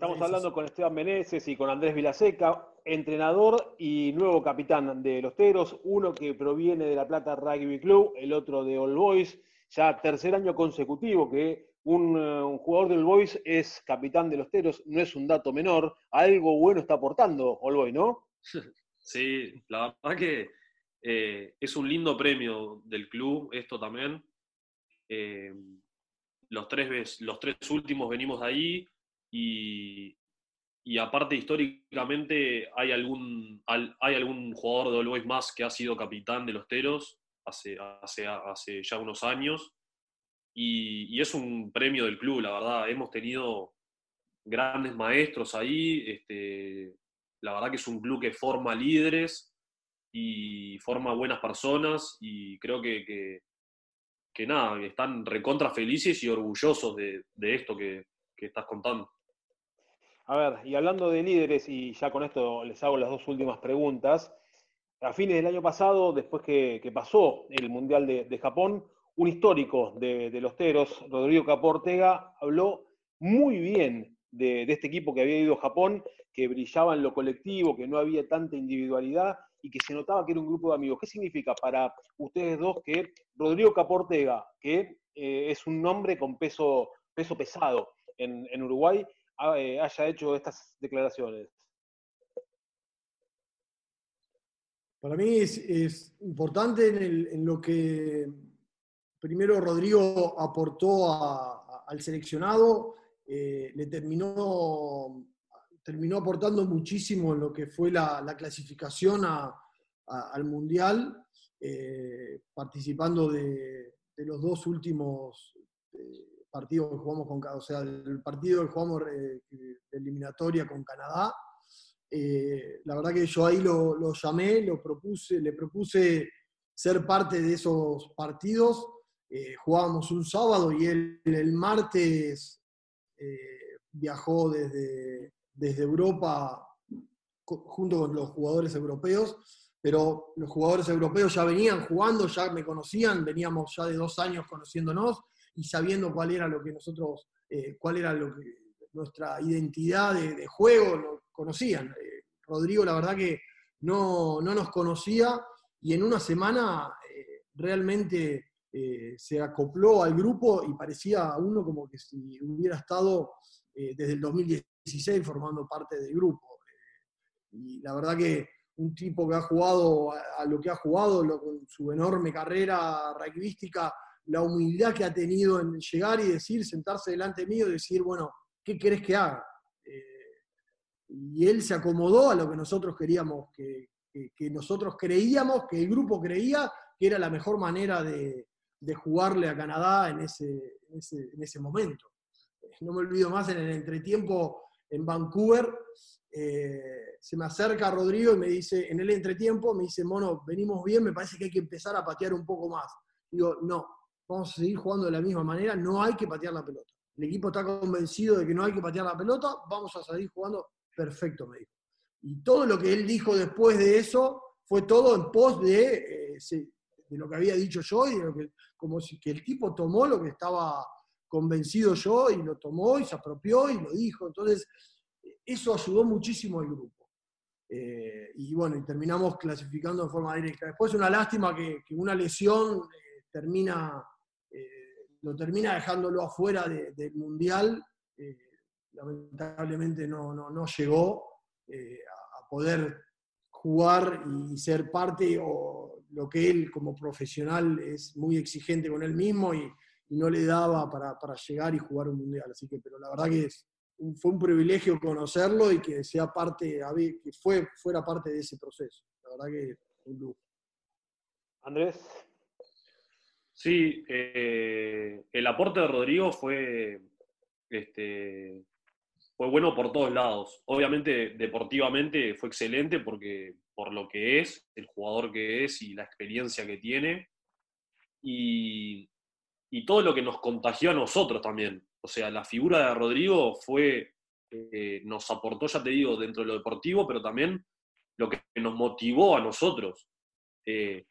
Estamos hablando con Esteban Meneses y con Andrés Vilaseca, entrenador y nuevo capitán de los Teros, uno que proviene de La Plata Rugby Club, el otro de All Boys, ya tercer año consecutivo que un, eh, jugador del Boys es capitán de los Teros, no es un dato menor, algo bueno está aportando All Boys, ¿no? Sí, la verdad que eh, es un lindo premio del club, esto también. Eh, los, tres, los tres últimos venimos de ahí, y, aparte históricamente hay algún, hay algún jugador de All más que ha sido capitán de los Teros hace, hace, hace ya unos años y, es un premio del club, la verdad. Hemos tenido grandes maestros ahí, este, la verdad que es un club que forma líderes y forma buenas personas y creo que, que, nada, están recontra felices y orgullosos de, esto que estás contando. A ver, y hablando de líderes, y ya con esto les hago las dos últimas preguntas. A fines del año pasado, después que, pasó el Mundial de, Japón, un histórico de, los Teros, Rodrigo Caportega, habló muy bien de, este equipo que había ido a Japón, que brillaba en lo colectivo, que no había tanta individualidad y que se notaba que era un grupo de amigos. ¿Qué significa para ustedes dos que Rodrigo Caportega, que eh, es un nombre con peso, peso pesado en, en Uruguay, haya hecho estas declaraciones? Para mí es, importante en, lo que primero Rodrigo aportó al seleccionado, eh, le terminó, terminó aportando muchísimo en lo que fue la, clasificación al Mundial, eh, participando de, los dos últimos partido que jugamos con, o sea, el partido que jugamos eh, de eliminatoria con Canadá. Eh, la verdad que yo ahí lo, llamé, lo propuse, le propuse ser parte de esos partidos. Eh, jugábamos un sábado y él el martes viajó desde, desde Europa junto con los jugadores europeos, pero los jugadores europeos ya venían jugando, ya me conocían, veníamos ya de dos años conociéndonos y sabiendo cuál era lo que nosotros, eh, cuál era lo que, nuestra identidad de, juego, lo conocían. Eh, Rodrigo, la verdad que no, nos conocía y en una semana eh, realmente se acopló al grupo y parecía uno como que si hubiera estado desde el 2016 formando parte del grupo. y la verdad que un tipo que ha jugado a, lo que ha jugado, con su enorme carrera rugbyística, la humildad que ha tenido en llegar y decir, sentarse delante mío y decir, bueno, ¿qué querés que haga? Eh, y él se acomodó a lo que nosotros queríamos, que, nosotros creíamos, que el grupo creía que era la mejor manera de, jugarle a Canadá en ese, en ese, momento. No me olvido más en el entretiempo en Vancouver, eh, se me acerca Rodrigo y me dice, en el entretiempo, me dice, mono, venimos bien, me parece que hay que empezar a patear un poco más. Digo, no, vamos a seguir jugando de la misma manera, no hay que patear la pelota. El equipo está convencido de que no hay que patear la pelota, vamos a seguir jugando perfecto, me dijo. Y todo lo que él dijo después de eso fue todo en pos de, eh, de lo que había dicho yo y de lo que, como si que el tipo tomó lo que estaba convencido yo y lo tomó y se apropió y lo dijo. Entonces, eso ayudó muchísimo al grupo. Eh, y bueno, y terminamos clasificando de forma directa. Después una lástima que, una lesión eh, termina lo termina dejándolo afuera del Mundial. Eh, lamentablemente no, no, llegó eh, a, poder jugar y ser parte, o lo que él como profesional es muy exigente con él mismo y, no le daba para, llegar y jugar un Mundial. Así que, pero la verdad que es, fue un privilegio conocerlo y que sea parte, que fue, fuera parte de ese proceso. La verdad que un lujo. Andrés. Sí, eh, el aporte de Rodrigo fue, este, fue bueno por todos lados. Obviamente, deportivamente fue excelente porque por lo que es, el jugador que es y la experiencia que tiene. Y, todo lo que nos contagió a nosotros también. O sea, la figura de Rodrigo fue, eh, nos aportó, ya te digo, dentro de lo deportivo, pero también lo que nos motivó a nosotros. Eh,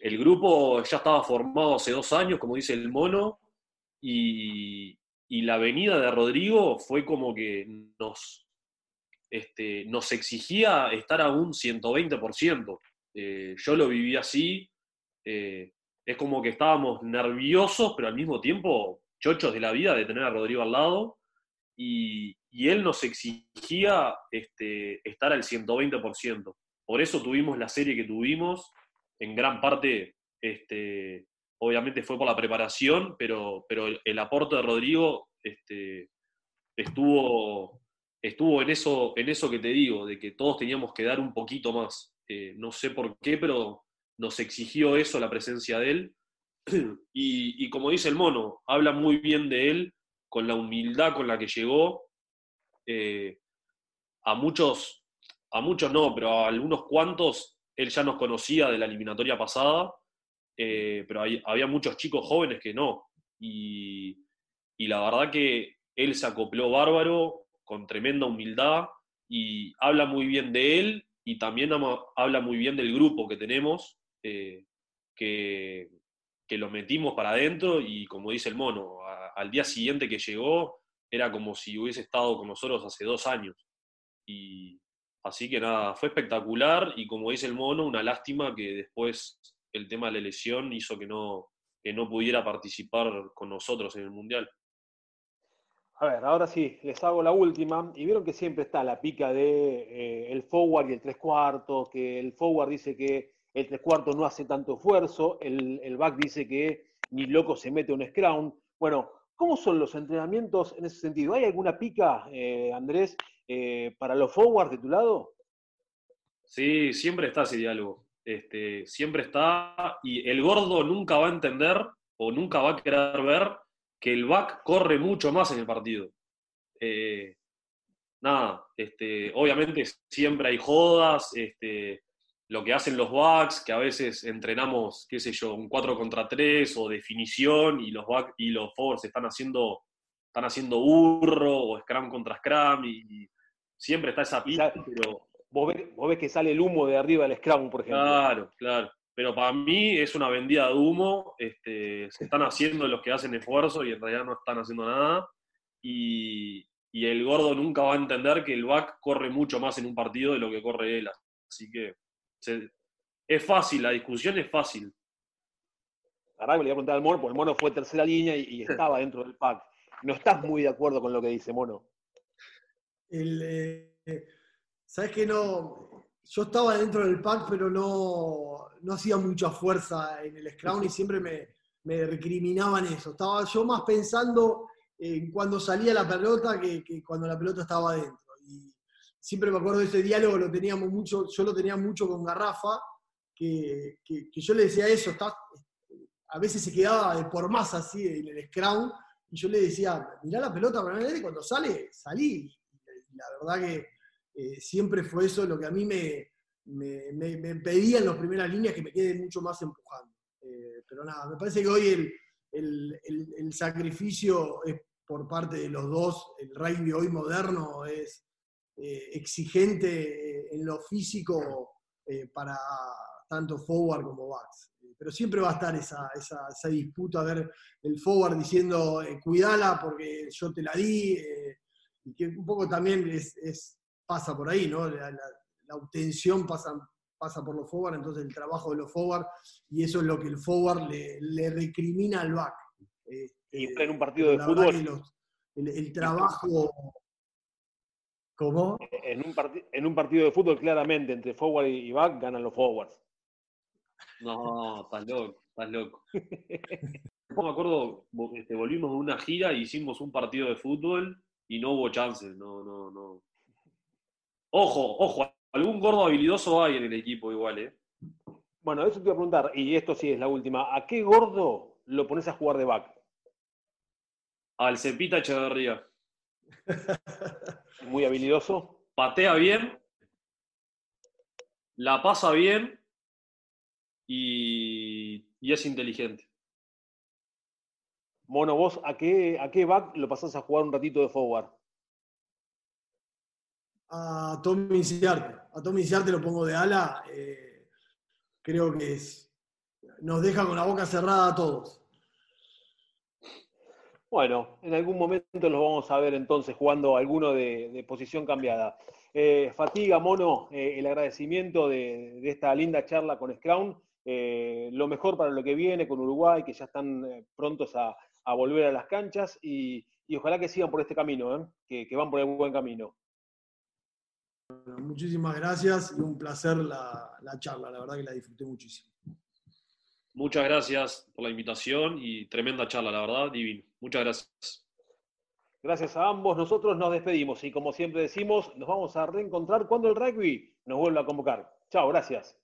el grupo ya estaba formado hace dos años, como dice el mono, y, la venida de Rodrigo fue como que nos, este, exigía estar a un 120%. Eh, yo lo viví así. Eh, es como que estábamos nerviosos, pero al mismo tiempo chochos de la vida de tener a Rodrigo al lado. Y, él nos exigía este, estar al 120%. Por eso tuvimos la serie que tuvimos. En gran parte, este, obviamente fue por la preparación, pero, pero el, aporte de Rodrigo este, estuvo, estuvo en, eso, en eso que te digo, de que todos teníamos que dar un poquito más. Eh, no sé por qué, pero nos exigió eso la presencia de él. Y, como dice el mono, habla muy bien de él, con la humildad con la que llegó. Eh, a muchos, a muchos no, pero a algunos cuantos él ya nos conocía de la eliminatoria pasada, eh, pero había muchos chicos jóvenes que no. Y, la verdad que él se acopló bárbaro, con tremenda humildad, y habla muy bien de él y también habla muy bien del grupo que tenemos, eh, que, que, lo metimos para adentro y como dice el mono, al día siguiente que llegó era como si hubiese estado con nosotros hace dos años. Y así que nada, fue espectacular y como dice el mono, una lástima que después el tema de la lesión hizo que no, que no pudiera participar con nosotros en el Mundial. A ver, ahora sí, les hago la última. Y vieron que siempre está la pica de eh, el forward y el tres cuartos, que el forward dice que el tres cuartos no hace tanto esfuerzo, el, back dice que ni loco se mete un scrum. Bueno, ¿cómo son los entrenamientos en ese sentido? ¿Hay alguna pica, eh, Andrés, eh, para los forwards de tu lado? Sí, siempre está ese diálogo. Este, siempre está, y el gordo nunca va a entender o nunca va a querer ver que el back corre mucho más en el partido. Eh, nada, este, obviamente siempre hay jodas, este, lo que hacen los backs, que a veces entrenamos, qué sé yo, un 4 contra 3 o definición y los back y los forwards están haciendo, están haciendo burro o scrum contra scrum y, siempre está esa pista, pero... Vos ves, vos ves, que sale el humo de arriba del scrum, por ejemplo. Claro, claro pero para mí es una vendida de humo. Este, se están haciendo los que hacen esfuerzo y en realidad no están haciendo nada. Y, el gordo nunca va a entender que el back corre mucho más en un partido de lo que corre él. Así que es fácil, la discusión es fácil. Ahora le voy a preguntar al mono, porque el mono fue tercera línea y, estaba dentro del pack. No estás muy de acuerdo con lo que dice mono. Eh, ¿Sabes que no? yo estaba dentro del pack, pero no, no hacía mucha fuerza en el scrum y siempre me, me, recriminaban eso. Estaba yo más pensando en cuando salía la pelota que, cuando la pelota estaba adentro. Siempre me acuerdo de ese diálogo, lo teníamos mucho, yo lo tenía mucho con Garrafa, que, que, yo le decía eso, está, a veces se quedaba de por más así en el scrum, y yo le decía, mirá la pelota para y cuando sale, salí. La verdad que eh, siempre fue eso lo que a mí me, me, pedía en las primeras líneas que me quede mucho más empujando. Eh, pero nada, me parece que hoy el, el, sacrificio es por parte de los dos, el rugby hoy moderno es eh, exigente en lo físico para tanto forward como backs. Pero siempre va a estar esa, esa, esa disputa, a ver el forward diciendo, cuidala porque yo te la di, y que un poco también es, es pasa por ahí, ¿no? La, obtención pasa, pasa por los forward, entonces el trabajo de los forward, y eso es lo que el forward le, recrimina al back. y este, en un partido de fútbol. el, trabajo. ¿Cómo? En un, en un partido de fútbol, claramente, entre forward y back, ganan los forwards. No, estás loco, estás loco. No me acuerdo, este, volvimos de una gira y hicimos un partido de fútbol y no hubo chances, no, no, no. Ojo, ojo, algún gordo habilidoso hay en el equipo igual, ¿eh? Bueno, eso te iba a preguntar, y esto sí es la última. ¿A qué gordo lo pones a jugar de back? Al Cepita Echeverría. Muy habilidoso. Patea bien, la pasa bien y, es inteligente. Mono, vos, ¿a qué, ¿a qué back lo pasás a jugar un ratito de forward? a Tommy Ciarte. A Tommy Ciarte lo pongo de ala. Eh, creo que es, nos deja con la boca cerrada a todos. Bueno, en algún momento los vamos a ver entonces jugando alguno de, posición cambiada. Eh, fatiga, Mono, eh, el agradecimiento de, esta linda charla con Scrown. Eh, lo mejor para lo que viene con Uruguay, que ya están prontos a, volver a las canchas y, ojalá que sigan por este camino, que, van por el buen camino. muchísimas gracias y un placer la, la charla, la verdad que la disfruté muchísimo. Muchas gracias por la invitación y tremenda charla, la verdad, divino. Muchas gracias. Gracias a ambos. Nosotros nos despedimos y como siempre decimos, nos vamos a reencontrar cuando el rugby nos vuelva a convocar. Chao, gracias.